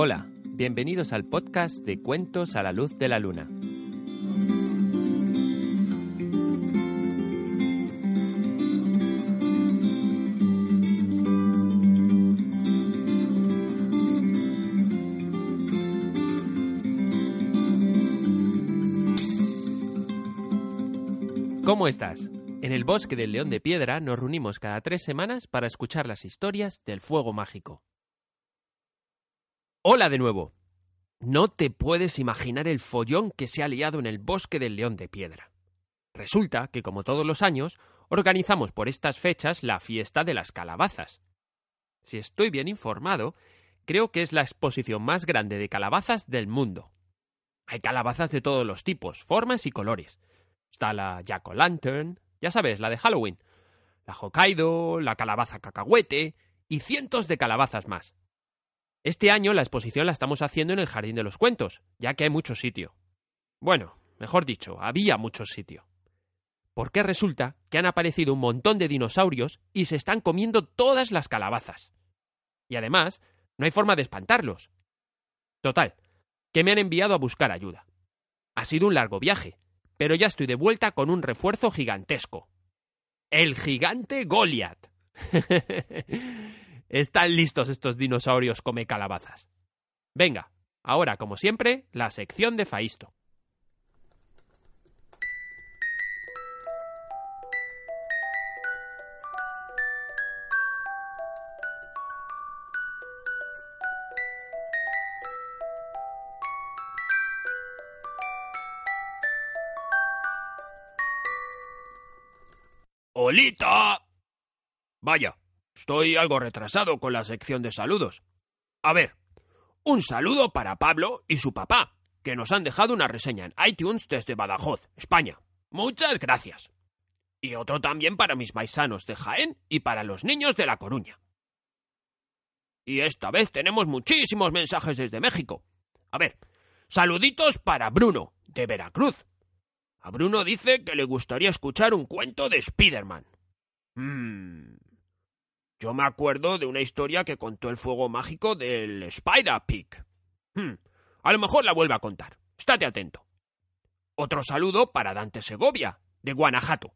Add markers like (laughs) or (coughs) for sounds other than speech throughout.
Hola, bienvenidos al podcast de Cuentos a la Luz de la Luna. ¿Cómo estás? En el bosque del León de Piedra nos reunimos cada tres semanas para escuchar las historias del fuego mágico. Hola de nuevo. No te puedes imaginar el follón que se ha liado en el bosque del León de Piedra. Resulta que, como todos los años, organizamos por estas fechas la fiesta de las calabazas. Si estoy bien informado, creo que es la exposición más grande de calabazas del mundo. Hay calabazas de todos los tipos, formas y colores. Está la Jack o' Lantern, ya sabes, la de Halloween, la Hokkaido, la calabaza cacahuete y cientos de calabazas más. Este año la exposición la estamos haciendo en el Jardín de los Cuentos, ya que hay mucho sitio. Bueno, mejor dicho, había mucho sitio. Porque resulta que han aparecido un montón de dinosaurios y se están comiendo todas las calabazas. Y además, no hay forma de espantarlos. Total, que me han enviado a buscar ayuda. Ha sido un largo viaje, pero ya estoy de vuelta con un refuerzo gigantesco. El gigante Goliath. (laughs) Están listos estos dinosaurios come calabazas. Venga, ahora, como siempre, la sección de Faisto. ¡Olita! Vaya, estoy algo retrasado con la sección de saludos. A ver, un saludo para Pablo y su papá, que nos han dejado una reseña en iTunes desde Badajoz, España. Muchas gracias. Y otro también para mis paisanos de Jaén y para los niños de La Coruña. Y esta vez tenemos muchísimos mensajes desde México. A ver, saluditos para Bruno, de Veracruz. A Bruno dice que le gustaría escuchar un cuento de Spider-Man. Hmm. Yo me acuerdo de una historia que contó el fuego mágico del Spider-Pig. Hmm. A lo mejor la vuelve a contar. Estate atento. Otro saludo para Dante Segovia, de Guanajuato.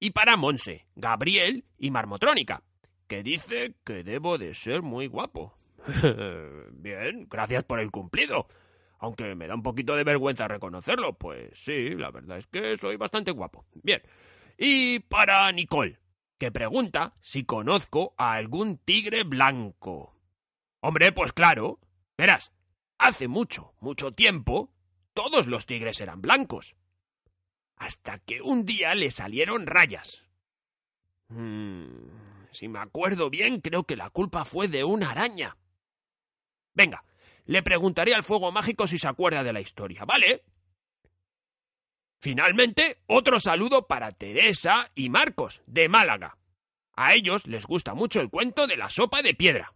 Y para Monse, Gabriel y Marmotrónica, que dice que debo de ser muy guapo. (laughs) Bien, gracias por el cumplido. Aunque me da un poquito de vergüenza reconocerlo, pues sí, la verdad es que soy bastante guapo. Bien. Y para Nicole, que pregunta si conozco a algún tigre blanco. Hombre, pues claro. Verás, hace mucho, mucho tiempo, todos los tigres eran blancos. Hasta que un día le salieron rayas. Hmm, si me acuerdo bien, creo que la culpa fue de una araña. Venga, le preguntaré al fuego mágico si se acuerda de la historia, ¿vale? Finalmente, otro saludo para Teresa y Marcos, de Málaga. A ellos les gusta mucho el cuento de la sopa de piedra.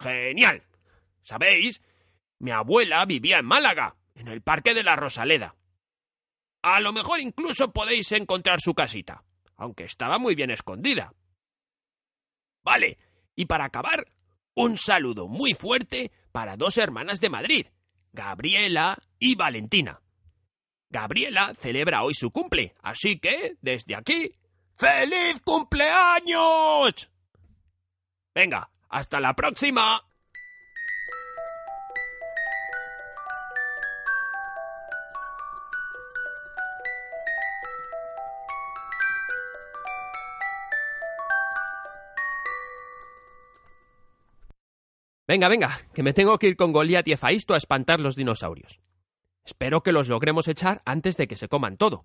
Genial. ¿Sabéis? Mi abuela vivía en Málaga, en el Parque de la Rosaleda. A lo mejor incluso podéis encontrar su casita, aunque estaba muy bien escondida. Vale, y para acabar, un saludo muy fuerte para dos hermanas de Madrid, Gabriela y Valentina. Gabriela celebra hoy su cumple, así que, desde aquí, ¡Feliz cumpleaños! Venga, hasta la próxima. Venga, venga, que me tengo que ir con Goliat y Efaisto a espantar los dinosaurios. Espero que los logremos echar antes de que se coman todo.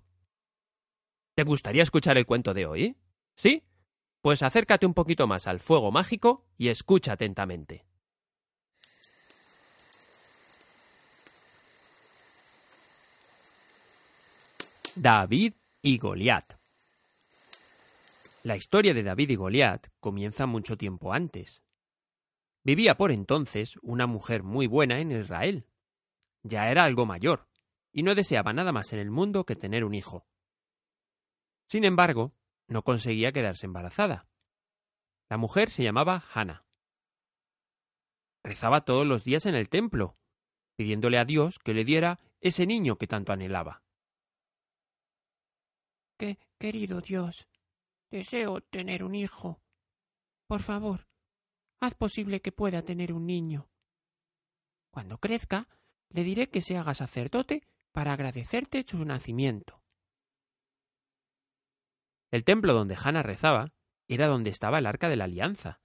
¿Te gustaría escuchar el cuento de hoy? ¿Sí? Pues acércate un poquito más al fuego mágico y escucha atentamente. David y Goliat. La historia de David y Goliat comienza mucho tiempo antes. Vivía por entonces una mujer muy buena en Israel. Ya era algo mayor, y no deseaba nada más en el mundo que tener un hijo. Sin embargo, no conseguía quedarse embarazada. La mujer se llamaba Hannah. rezaba todos los días en el templo, pidiéndole a Dios que le diera ese niño que tanto anhelaba. Que, querido Dios, deseo tener un hijo. Por favor, haz posible que pueda tener un niño. Cuando crezca, le diré que se haga sacerdote para agradecerte su nacimiento. El templo donde Hannah rezaba era donde estaba el arca de la alianza,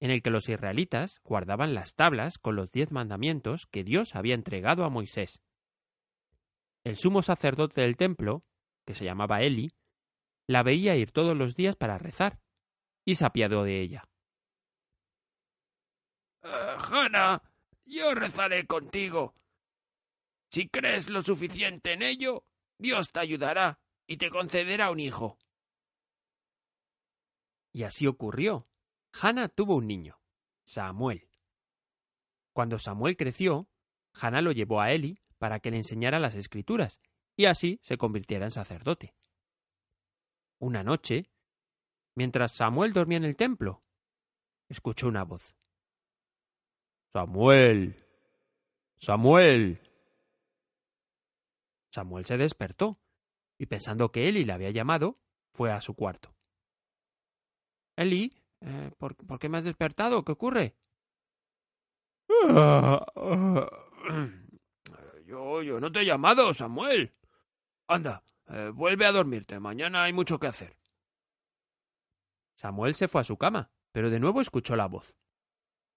en el que los israelitas guardaban las tablas con los diez mandamientos que Dios había entregado a Moisés. El sumo sacerdote del templo, que se llamaba Eli, la veía ir todos los días para rezar, y se apiadó de ella. Hannah, yo rezaré contigo. Si crees lo suficiente en ello, Dios te ayudará y te concederá un hijo. Y así ocurrió. Hannah tuvo un niño, Samuel. Cuando Samuel creció, Hannah lo llevó a Eli para que le enseñara las escrituras y así se convirtiera en sacerdote. Una noche, mientras Samuel dormía en el templo, escuchó una voz. Samuel. Samuel. Samuel se despertó y pensando que Eli le había llamado, fue a su cuarto. Eli, eh, ¿por, qué me has despertado? ¿Qué ocurre? (coughs) Yo, yo no te he llamado, Samuel. Anda, eh, vuelve a dormirte. Mañana hay mucho que hacer. Samuel se fue a su cama, pero de nuevo escuchó la voz.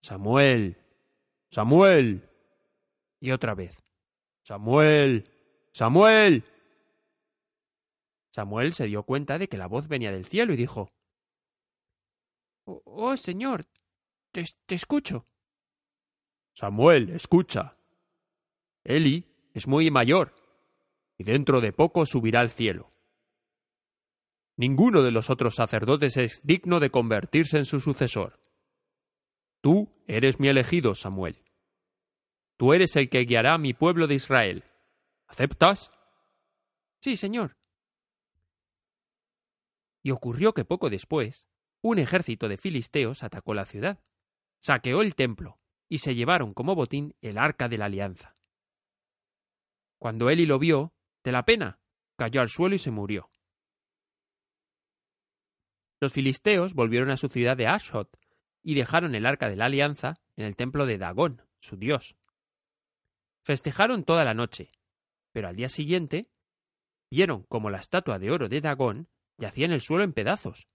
Samuel. Samuel. Y otra vez. Samuel. Samuel. Samuel se dio cuenta de que la voz venía del cielo y dijo Oh, oh señor, te, te escucho. Samuel, escucha. Eli es muy mayor y dentro de poco subirá al cielo. Ninguno de los otros sacerdotes es digno de convertirse en su sucesor. Tú eres mi elegido, Samuel. Tú eres el que guiará a mi pueblo de Israel. ¿Aceptas? Sí, señor. Y ocurrió que poco después, un ejército de filisteos atacó la ciudad, saqueó el templo y se llevaron como botín el arca de la alianza. Cuando Eli lo vio, de la pena, cayó al suelo y se murió. Los filisteos volvieron a su ciudad de Ashot y dejaron el arca de la alianza en el templo de Dagón, su dios. Festejaron toda la noche, pero al día siguiente vieron como la estatua de oro de Dagón yacía en el suelo en pedazos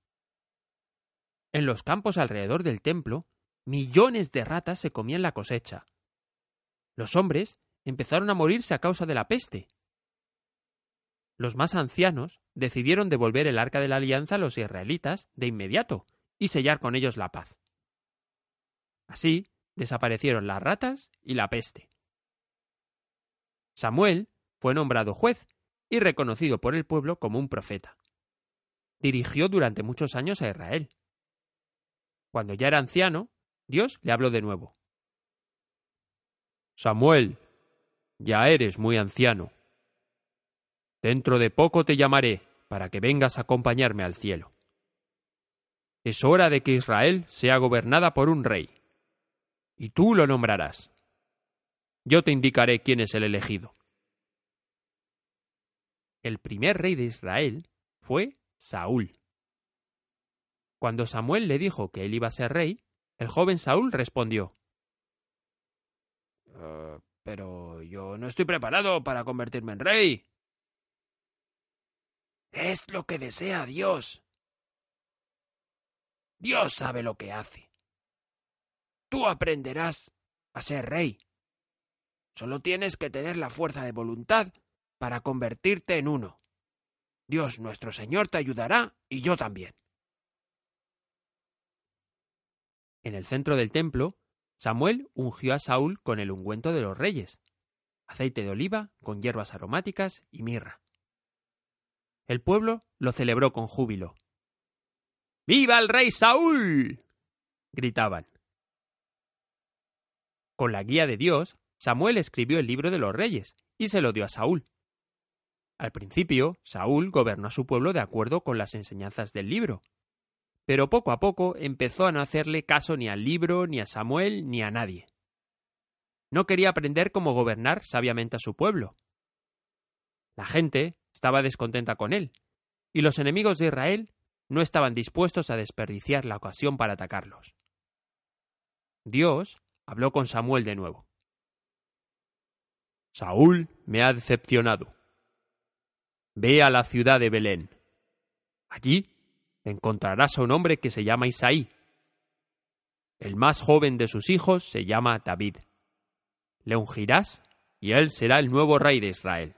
en los campos alrededor del templo, millones de ratas se comían la cosecha. Los hombres empezaron a morirse a causa de la peste. Los más ancianos decidieron devolver el arca de la alianza a los israelitas de inmediato y sellar con ellos la paz. Así desaparecieron las ratas y la peste. Samuel fue nombrado juez y reconocido por el pueblo como un profeta. Dirigió durante muchos años a Israel. Cuando ya era anciano, Dios le habló de nuevo. Samuel, ya eres muy anciano. Dentro de poco te llamaré para que vengas a acompañarme al cielo. Es hora de que Israel sea gobernada por un rey, y tú lo nombrarás. Yo te indicaré quién es el elegido. El primer rey de Israel fue Saúl. Cuando Samuel le dijo que él iba a ser rey, el joven Saúl respondió eh, Pero yo no estoy preparado para convertirme en rey. Es lo que desea Dios. Dios sabe lo que hace. Tú aprenderás a ser rey. Solo tienes que tener la fuerza de voluntad para convertirte en uno. Dios nuestro Señor te ayudará y yo también. En el centro del templo, Samuel ungió a Saúl con el ungüento de los reyes, aceite de oliva con hierbas aromáticas y mirra. El pueblo lo celebró con júbilo. ¡Viva el rey Saúl! gritaban. Con la guía de Dios, Samuel escribió el libro de los reyes y se lo dio a Saúl. Al principio, Saúl gobernó a su pueblo de acuerdo con las enseñanzas del libro, pero poco a poco empezó a no hacerle caso ni al libro, ni a Samuel, ni a nadie. no quería aprender cómo gobernar sabiamente a su pueblo. La gente estaba descontenta con él, y los enemigos de Israel no estaban dispuestos a desperdiciar la ocasión para atacarlos. Dios habló con Samuel de nuevo. Saúl me ha decepcionado. Ve a la ciudad de Belén. Allí encontrarás a un hombre que se llama Isaí. El más joven de sus hijos se llama David. Le ungirás y él será el nuevo rey de Israel.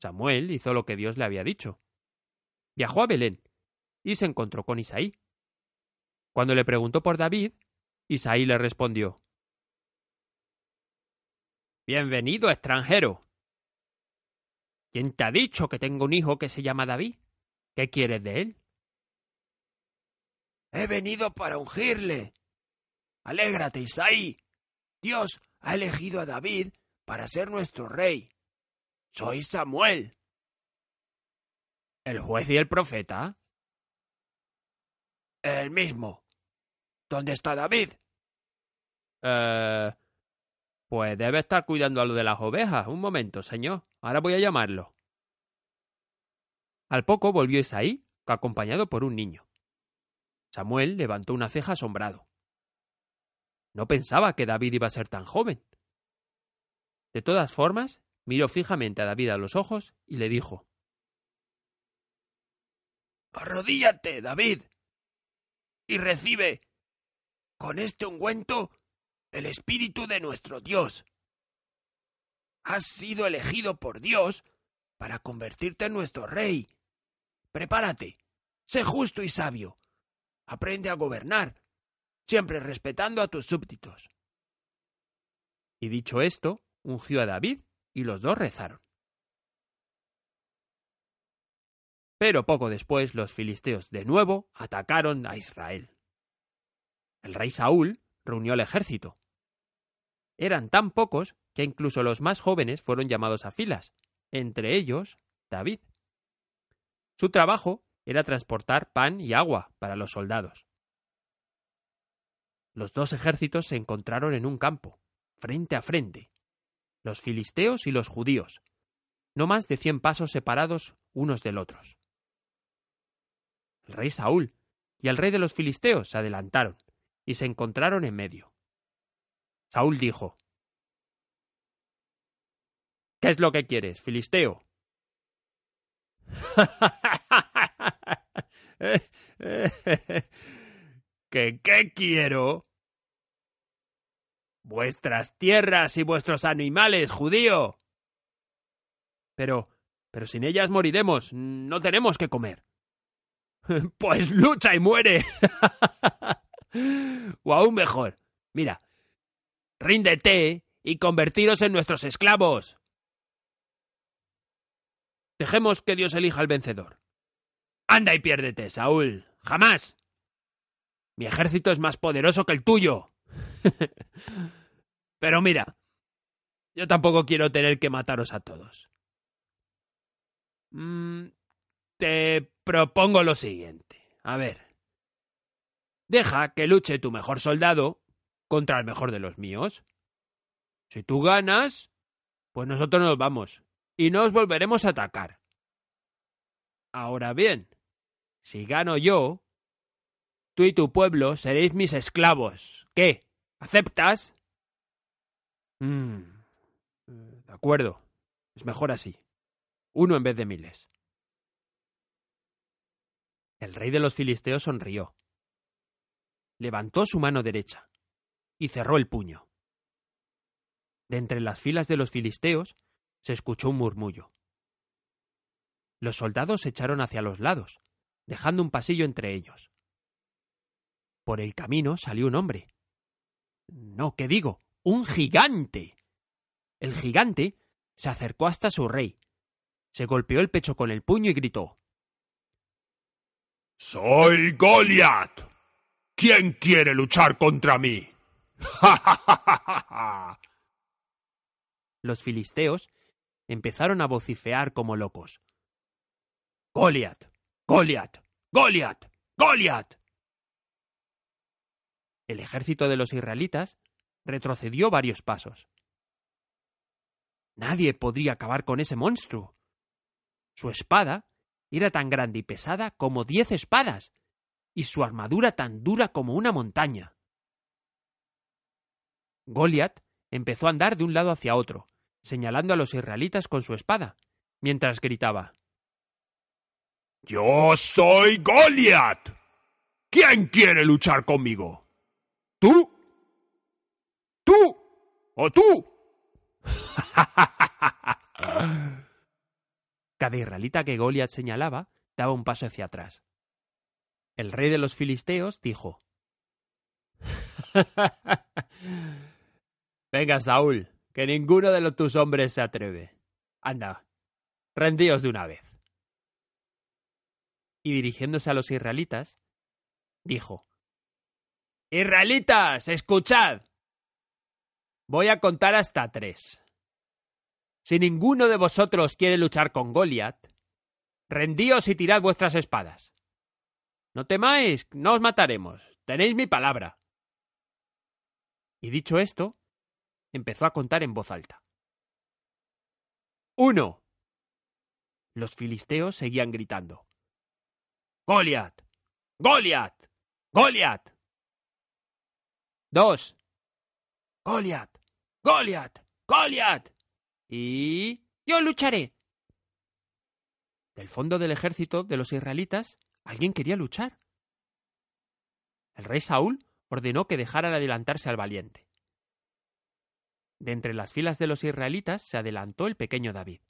Samuel hizo lo que Dios le había dicho. Viajó a Belén y se encontró con Isaí. Cuando le preguntó por David, Isaí le respondió Bienvenido, extranjero. ¿Quién te ha dicho que tengo un hijo que se llama David? ¿Qué quieres de él? He venido para ungirle. Alégrate, Isaí. Dios ha elegido a David para ser nuestro rey. Soy Samuel. ¿El juez y el profeta? El mismo. ¿Dónde está David? Eh. Pues debe estar cuidando a lo de las ovejas. Un momento, señor. Ahora voy a llamarlo. Al poco volvió Isaí, acompañado por un niño. Samuel levantó una ceja asombrado. No pensaba que David iba a ser tan joven. De todas formas, miró fijamente a David a los ojos y le dijo Arrodíllate, David, y recibe con este ungüento el espíritu de nuestro Dios. Has sido elegido por Dios para convertirte en nuestro rey. Prepárate, sé justo y sabio. Aprende a gobernar, siempre respetando a tus súbditos. Y dicho esto, ungió a David y los dos rezaron. Pero poco después los filisteos de nuevo atacaron a Israel. El rey Saúl reunió el ejército. Eran tan pocos que incluso los más jóvenes fueron llamados a filas, entre ellos David. Su trabajo era transportar pan y agua para los soldados. Los dos ejércitos se encontraron en un campo, frente a frente, los filisteos y los judíos, no más de cien pasos separados unos del otros. El rey Saúl y el rey de los filisteos se adelantaron y se encontraron en medio. Saúl dijo ¿Qué es lo que quieres, filisteo? (laughs) ¿Qué qué quiero? Vuestras tierras y vuestros animales, judío. Pero, pero sin ellas moriremos. No tenemos que comer. (laughs) Pues lucha y muere. (laughs) o aún mejor, mira, ríndete y convertiros en nuestros esclavos. Dejemos que Dios elija al vencedor. Anda y piérdete, Saúl. Jamás. Mi ejército es más poderoso que el tuyo. (laughs) Pero mira, yo tampoco quiero tener que mataros a todos. Mm, te propongo lo siguiente. A ver. Deja que luche tu mejor soldado contra el mejor de los míos. Si tú ganas, pues nosotros nos vamos y no os volveremos a atacar. Ahora bien, si gano yo, tú y tu pueblo seréis mis esclavos. ¿Qué? ¿Aceptas? Mm, de acuerdo. Es mejor así. Uno en vez de miles. El rey de los filisteos sonrió. Levantó su mano derecha y cerró el puño. De entre las filas de los filisteos se escuchó un murmullo. Los soldados se echaron hacia los lados, dejando un pasillo entre ellos. Por el camino salió un hombre. No, ¿qué digo? ¡Un gigante! El gigante se acercó hasta su rey, se golpeó el pecho con el puño y gritó Soy Goliath. ¿Quién quiere luchar contra mí? (laughs) Los filisteos empezaron a vocifear como locos. Goliath, Goliath, Goliath, Goliath. El ejército de los israelitas retrocedió varios pasos. Nadie podría acabar con ese monstruo. Su espada era tan grande y pesada como diez espadas, y su armadura tan dura como una montaña. Goliat empezó a andar de un lado hacia otro, señalando a los israelitas con su espada, mientras gritaba Yo soy Goliat. ¿Quién quiere luchar conmigo? ¿Tú? ¿Tú? ¿O tú? (laughs) Cada israelita que Goliat señalaba daba un paso hacia atrás. El rey de los filisteos dijo Venga, Saúl, que ninguno de los tus hombres se atreve. Anda, rendíos de una vez. Y dirigiéndose a los israelitas, dijo Israelitas, escuchad. Voy a contar hasta tres. Si ninguno de vosotros quiere luchar con Goliat, rendíos y tirad vuestras espadas. No temáis, no os mataremos. Tenéis mi palabra. Y dicho esto, empezó a contar en voz alta. Uno. Los filisteos seguían gritando. Goliat. Goliat. Goliat. Dos. Goliat. Goliat. Goliat. Y... Yo lucharé. Del fondo del ejército de los israelitas, alguien quería luchar. El rey Saúl ordenó que dejaran adelantarse al valiente. De entre las filas de los israelitas se adelantó el pequeño David.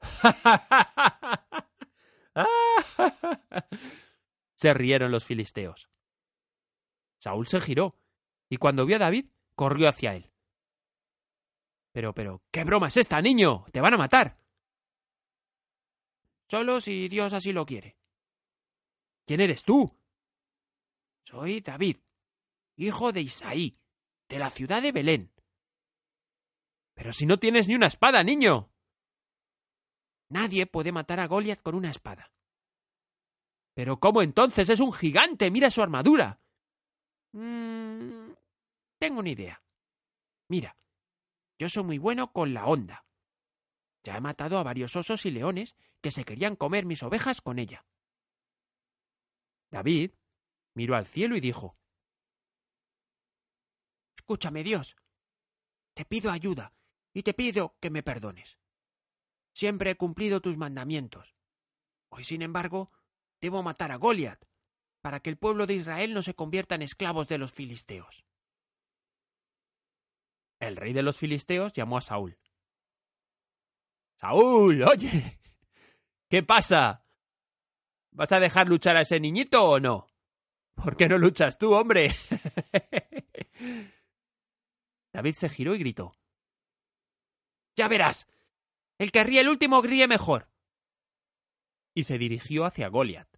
(laughs) se rieron los filisteos. Saúl se giró y cuando vio a David corrió hacia él. Pero, pero, ¿qué broma es esta, niño? Te van a matar. Solo si Dios así lo quiere. ¿Quién eres tú? Soy David, hijo de Isaí, de la ciudad de Belén. Pero si no tienes ni una espada, niño. Nadie puede matar a Goliath con una espada. Pero ¿cómo entonces? Es un gigante. Mira su armadura. Mm, tengo una idea. Mira, yo soy muy bueno con la onda. Ya he matado a varios osos y leones que se querían comer mis ovejas con ella. David miró al cielo y dijo Escúchame, Dios. Te pido ayuda y te pido que me perdones. Siempre he cumplido tus mandamientos. Hoy, sin embargo, debo matar a Goliat para que el pueblo de Israel no se convierta en esclavos de los filisteos. El rey de los filisteos llamó a Saúl. Saúl, oye. ¿Qué pasa? ¿Vas a dejar luchar a ese niñito o no? ¿Por qué no luchas tú, hombre? (laughs) David se giró y gritó. Ya verás. El que ríe el último ríe mejor. Y se dirigió hacia Goliat.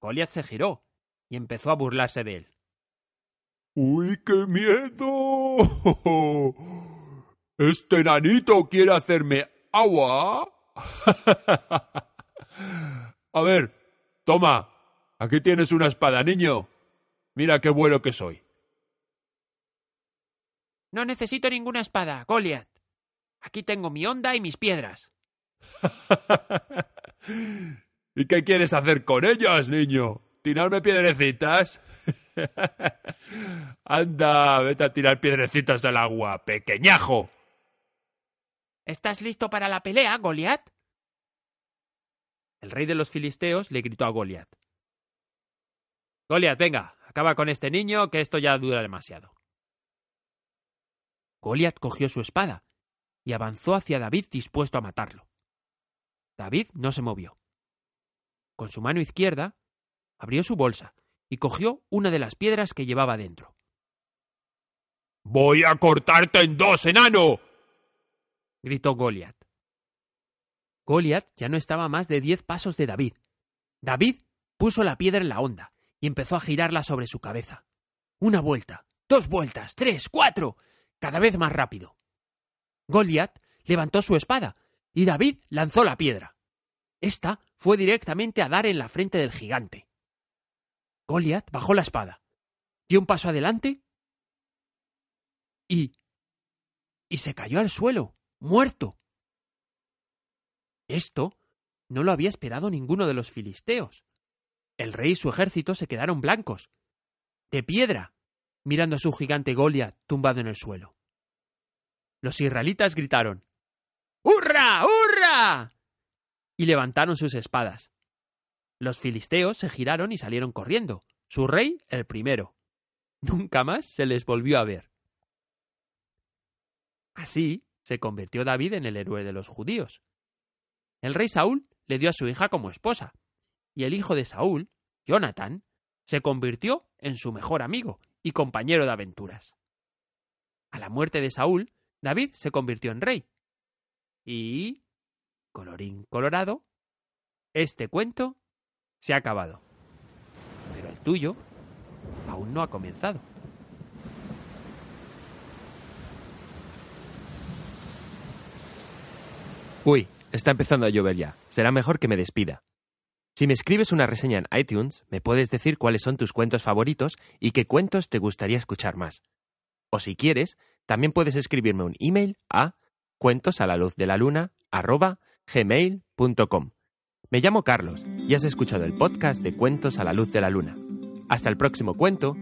Goliat se giró y empezó a burlarse de él. ¡Uy, qué miedo! Este nanito quiere hacerme agua. A ver, toma. Aquí tienes una espada, niño. Mira qué bueno que soy. No necesito ninguna espada, Goliath. Aquí tengo mi onda y mis piedras. (laughs) ¿Y qué quieres hacer con ellas, niño? ¿Tirarme piedrecitas? (laughs) Anda, vete a tirar piedrecitas al agua, pequeñajo. ¿Estás listo para la pelea, Goliat? El rey de los filisteos le gritó a Goliat. Goliat, venga, acaba con este niño, que esto ya dura demasiado. Goliat cogió su espada y avanzó hacia David dispuesto a matarlo. David no se movió. Con su mano izquierda abrió su bolsa y cogió una de las piedras que llevaba dentro. Voy a cortarte en dos, enano. gritó Goliat. Goliat ya no estaba a más de diez pasos de David. David puso la piedra en la onda y empezó a girarla sobre su cabeza. Una vuelta, dos vueltas, tres, cuatro, cada vez más rápido. Goliat levantó su espada y David lanzó la piedra. Esta fue directamente a dar en la frente del gigante. Goliath bajó la espada, dio un paso adelante y. y se cayó al suelo, muerto. Esto no lo había esperado ninguno de los filisteos. El rey y su ejército se quedaron blancos, de piedra, mirando a su gigante Goliath tumbado en el suelo. Los israelitas gritaron ¡Hurra! ¡Hurra! y levantaron sus espadas. Los filisteos se giraron y salieron corriendo, su rey el primero. Nunca más se les volvió a ver. Así se convirtió David en el héroe de los judíos. El rey Saúl le dio a su hija como esposa, y el hijo de Saúl, Jonathan, se convirtió en su mejor amigo y compañero de aventuras. A la muerte de Saúl, David se convirtió en rey. Y, colorín colorado, este cuento se ha acabado. Pero el tuyo aún no ha comenzado. Uy, está empezando a llover ya. Será mejor que me despida. Si me escribes una reseña en iTunes, me puedes decir cuáles son tus cuentos favoritos y qué cuentos te gustaría escuchar más. O si quieres, también puedes escribirme un email a cuentos la. Me llamo Carlos y has escuchado el podcast de Cuentos a la luz de la luna. Hasta el próximo cuento